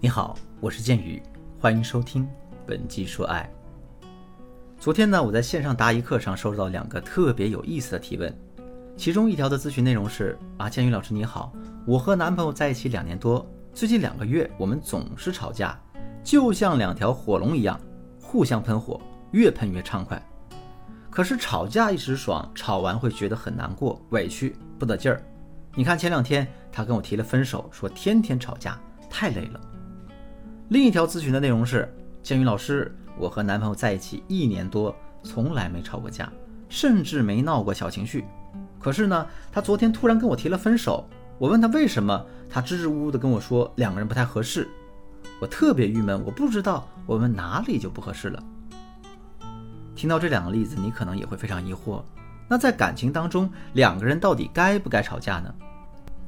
你好，我是剑宇，欢迎收听本期说爱。昨天呢，我在线上答疑课上收到两个特别有意思的提问，其中一条的咨询内容是：啊，剑宇老师你好，我和男朋友在一起两年多，最近两个月我们总是吵架，就像两条火龙一样，互相喷火，越喷越畅快。可是吵架一时爽，吵完会觉得很难过、委屈、不得劲儿。你看前两天他跟我提了分手，说天天吵架太累了。另一条咨询的内容是：建宇老师，我和男朋友在一起一年多，从来没吵过架，甚至没闹过小情绪。可是呢，他昨天突然跟我提了分手。我问他为什么，他支支吾吾的跟我说两个人不太合适。我特别郁闷，我不知道我们哪里就不合适了。听到这两个例子，你可能也会非常疑惑：那在感情当中，两个人到底该不该吵架呢？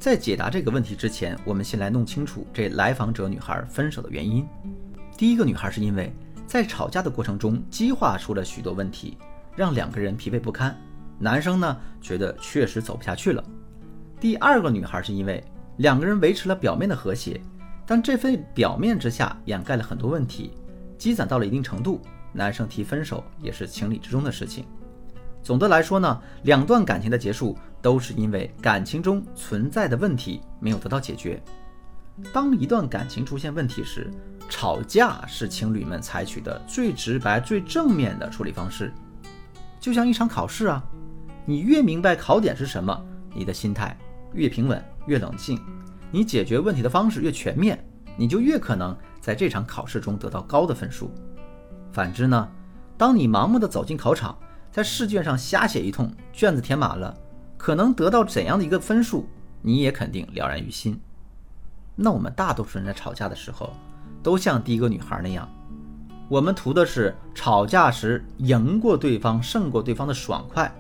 在解答这个问题之前，我们先来弄清楚这来访者女孩分手的原因。第一个女孩是因为在吵架的过程中激化出了许多问题，让两个人疲惫不堪。男生呢觉得确实走不下去了。第二个女孩是因为两个人维持了表面的和谐，但这份表面之下掩盖了很多问题，积攒到了一定程度，男生提分手也是情理之中的事情。总的来说呢，两段感情的结束都是因为感情中存在的问题没有得到解决。当一段感情出现问题时，吵架是情侣们采取的最直白、最正面的处理方式。就像一场考试啊，你越明白考点是什么，你的心态越平稳、越冷静，你解决问题的方式越全面，你就越可能在这场考试中得到高的分数。反之呢，当你盲目的走进考场，在试卷上瞎写一通，卷子填满了，可能得到怎样的一个分数，你也肯定了然于心。那我们大多数人在吵架的时候，都像第一个女孩那样，我们图的是吵架时赢过对方、胜过对方的爽快。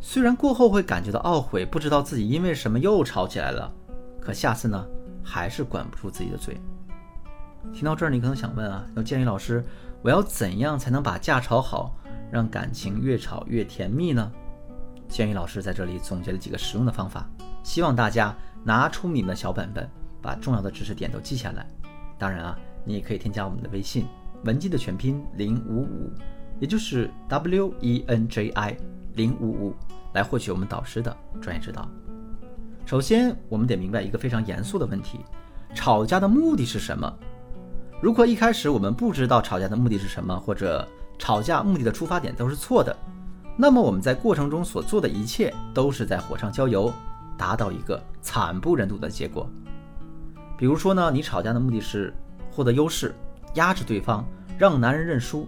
虽然过后会感觉到懊悔，不知道自己因为什么又吵起来了，可下次呢，还是管不住自己的嘴。听到这儿，你可能想问啊，要建议老师，我要怎样才能把架吵好？让感情越吵越甜蜜呢？建宇老师在这里总结了几个实用的方法，希望大家拿出你们的小本本，把重要的知识点都记下来。当然啊，你也可以添加我们的微信文姬的全拼零五五，也就是 W E N J I 零五五，来获取我们导师的专业指导。首先，我们得明白一个非常严肃的问题：吵架的目的是什么？如果一开始我们不知道吵架的目的是什么，或者吵架目的的出发点都是错的，那么我们在过程中所做的一切都是在火上浇油，达到一个惨不忍睹的结果。比如说呢，你吵架的目的是获得优势，压制对方，让男人认输，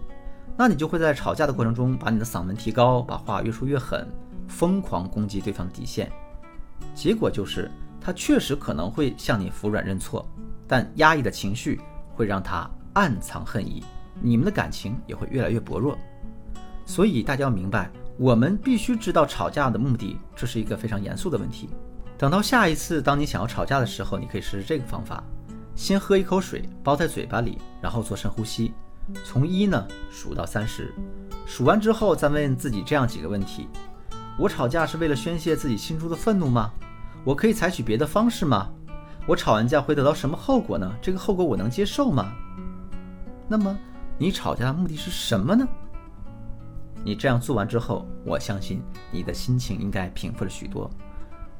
那你就会在吵架的过程中把你的嗓门提高，把话越说越狠，疯狂攻击对方底线。结果就是他确实可能会向你服软认错，但压抑的情绪会让他暗藏恨意。你们的感情也会越来越薄弱，所以大家要明白，我们必须知道吵架的目的，这是一个非常严肃的问题。等到下一次，当你想要吵架的时候，你可以试试这个方法：先喝一口水，包在嘴巴里，然后做深呼吸，从一呢数到三十，数完之后再问自己这样几个问题：我吵架是为了宣泄自己心中的愤怒吗？我可以采取别的方式吗？我吵完架会得到什么后果呢？这个后果我能接受吗？那么。你吵架的目的是什么呢？你这样做完之后，我相信你的心情应该平复了许多。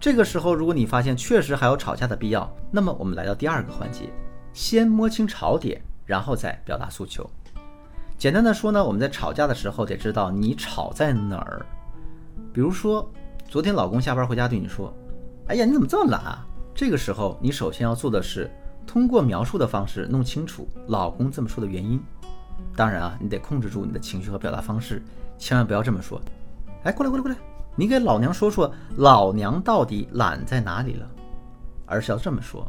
这个时候，如果你发现确实还有吵架的必要，那么我们来到第二个环节，先摸清吵点，然后再表达诉求。简单的说呢，我们在吵架的时候得知道你吵在哪儿。比如说，昨天老公下班回家对你说：“哎呀，你怎么这么懒啊？”这个时候，你首先要做的是通过描述的方式弄清楚老公这么说的原因。当然啊，你得控制住你的情绪和表达方式，千万不要这么说。哎，过来过来过来，你给老娘说说老娘到底懒在哪里了？而是要这么说。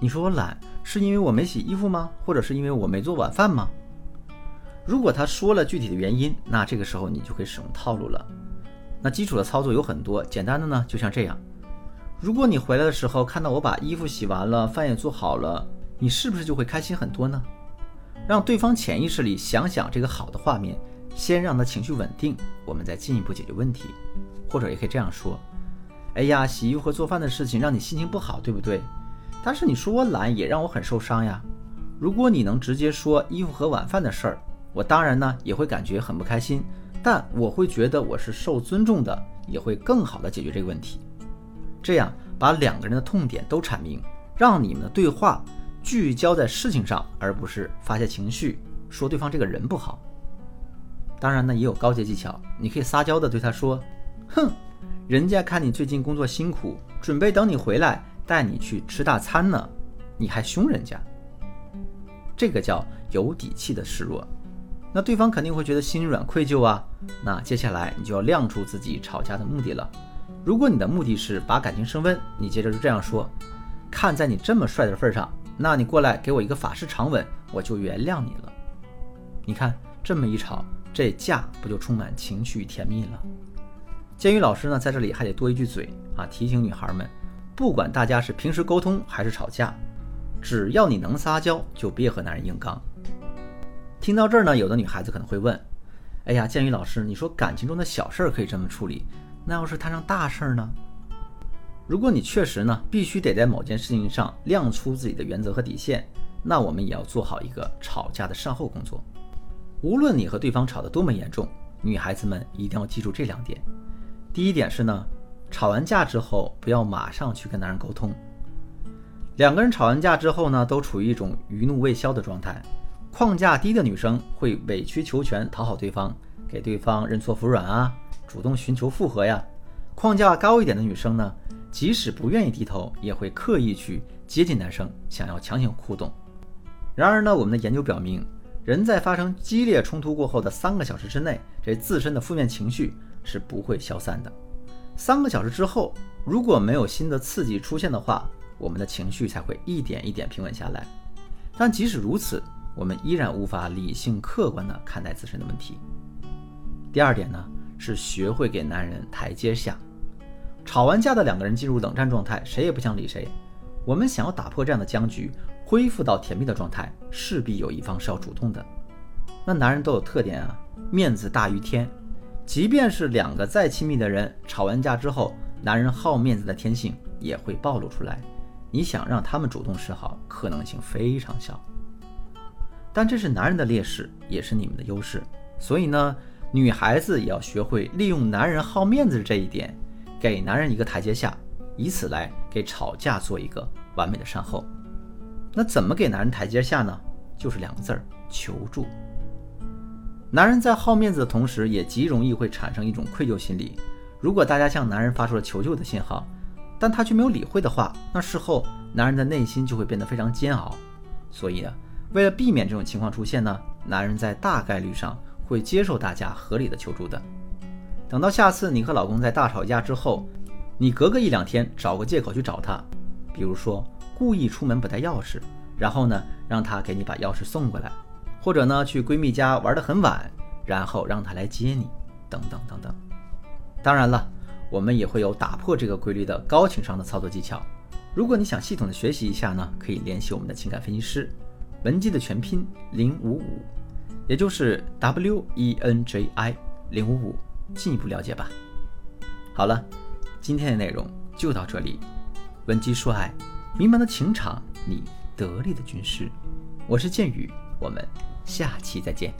你说我懒是因为我没洗衣服吗？或者是因为我没做晚饭吗？如果他说了具体的原因，那这个时候你就可以使用套路了。那基础的操作有很多，简单的呢就像这样。如果你回来的时候看到我把衣服洗完了，饭也做好了，你是不是就会开心很多呢？让对方潜意识里想想这个好的画面，先让他情绪稳定，我们再进一步解决问题。或者也可以这样说：“哎呀，洗衣服和做饭的事情让你心情不好，对不对？但是你说我懒也让我很受伤呀。如果你能直接说衣服和晚饭的事儿，我当然呢也会感觉很不开心，但我会觉得我是受尊重的，也会更好的解决这个问题。这样把两个人的痛点都阐明，让你们的对话聚焦在事情上，而不是发泄情绪，说对方这个人不好。当然呢，也有高阶技巧，你可以撒娇的对他说：“哼，人家看你最近工作辛苦，准备等你回来带你去吃大餐呢，你还凶人家。”这个叫有底气的示弱，那对方肯定会觉得心软愧疚啊。那接下来你就要亮出自己吵架的目的了。如果你的目的是把感情升温，你接着就这样说：“看在你这么帅的份上，那你过来给我一个法式长吻，我就原谅你了。”你看这么一吵。这架不就充满情绪与甜蜜了？建宇老师呢，在这里还得多一句嘴啊，提醒女孩们，不管大家是平时沟通还是吵架，只要你能撒娇，就别和男人硬刚。听到这儿呢，有的女孩子可能会问：哎呀，建宇老师，你说感情中的小事儿可以这么处理，那要是摊上大事儿呢？如果你确实呢，必须得在某件事情上亮出自己的原则和底线，那我们也要做好一个吵架的善后工作。无论你和对方吵得多么严重，女孩子们一定要记住这两点。第一点是呢，吵完架之后不要马上去跟男人沟通。两个人吵完架之后呢，都处于一种余怒未消的状态。框架低的女生会委曲求全讨好对方，给对方认错服软啊，主动寻求复合呀。框架高一点的女生呢，即使不愿意低头，也会刻意去接近男生，想要强行互动。然而呢，我们的研究表明。人在发生激烈冲突过后的三个小时之内，这自身的负面情绪是不会消散的。三个小时之后，如果没有新的刺激出现的话，我们的情绪才会一点一点平稳下来。但即使如此，我们依然无法理性客观地看待自身的问题。第二点呢，是学会给男人台阶下。吵完架的两个人进入冷战状态，谁也不想理谁。我们想要打破这样的僵局。恢复到甜蜜的状态，势必有一方是要主动的。那男人都有特点啊，面子大于天。即便是两个再亲密的人，吵完架之后，男人好面子的天性也会暴露出来。你想让他们主动示好，可能性非常小。但这是男人的劣势，也是你们的优势。所以呢，女孩子也要学会利用男人好面子这一点，给男人一个台阶下，以此来给吵架做一个完美的善后。那怎么给男人台阶下呢？就是两个字儿：求助。男人在好面子的同时，也极容易会产生一种愧疚心理。如果大家向男人发出了求救的信号，但他却没有理会的话，那事后男人的内心就会变得非常煎熬。所以啊，为了避免这种情况出现呢，男人在大概率上会接受大家合理的求助的。等到下次你和老公在大吵架之后，你隔个一两天找个借口去找他，比如说。故意出门不带钥匙，然后呢，让他给你把钥匙送过来，或者呢，去闺蜜家玩得很晚，然后让他来接你，等等等等。当然了，我们也会有打破这个规律的高情商的操作技巧。如果你想系统的学习一下呢，可以联系我们的情感分析师文姬的全拼零五五，也就是 W E N J I 零五五，进一步了解吧。好了，今天的内容就到这里，文姬说爱。迷茫的情场，你得力的军师，我是剑宇，我们下期再见。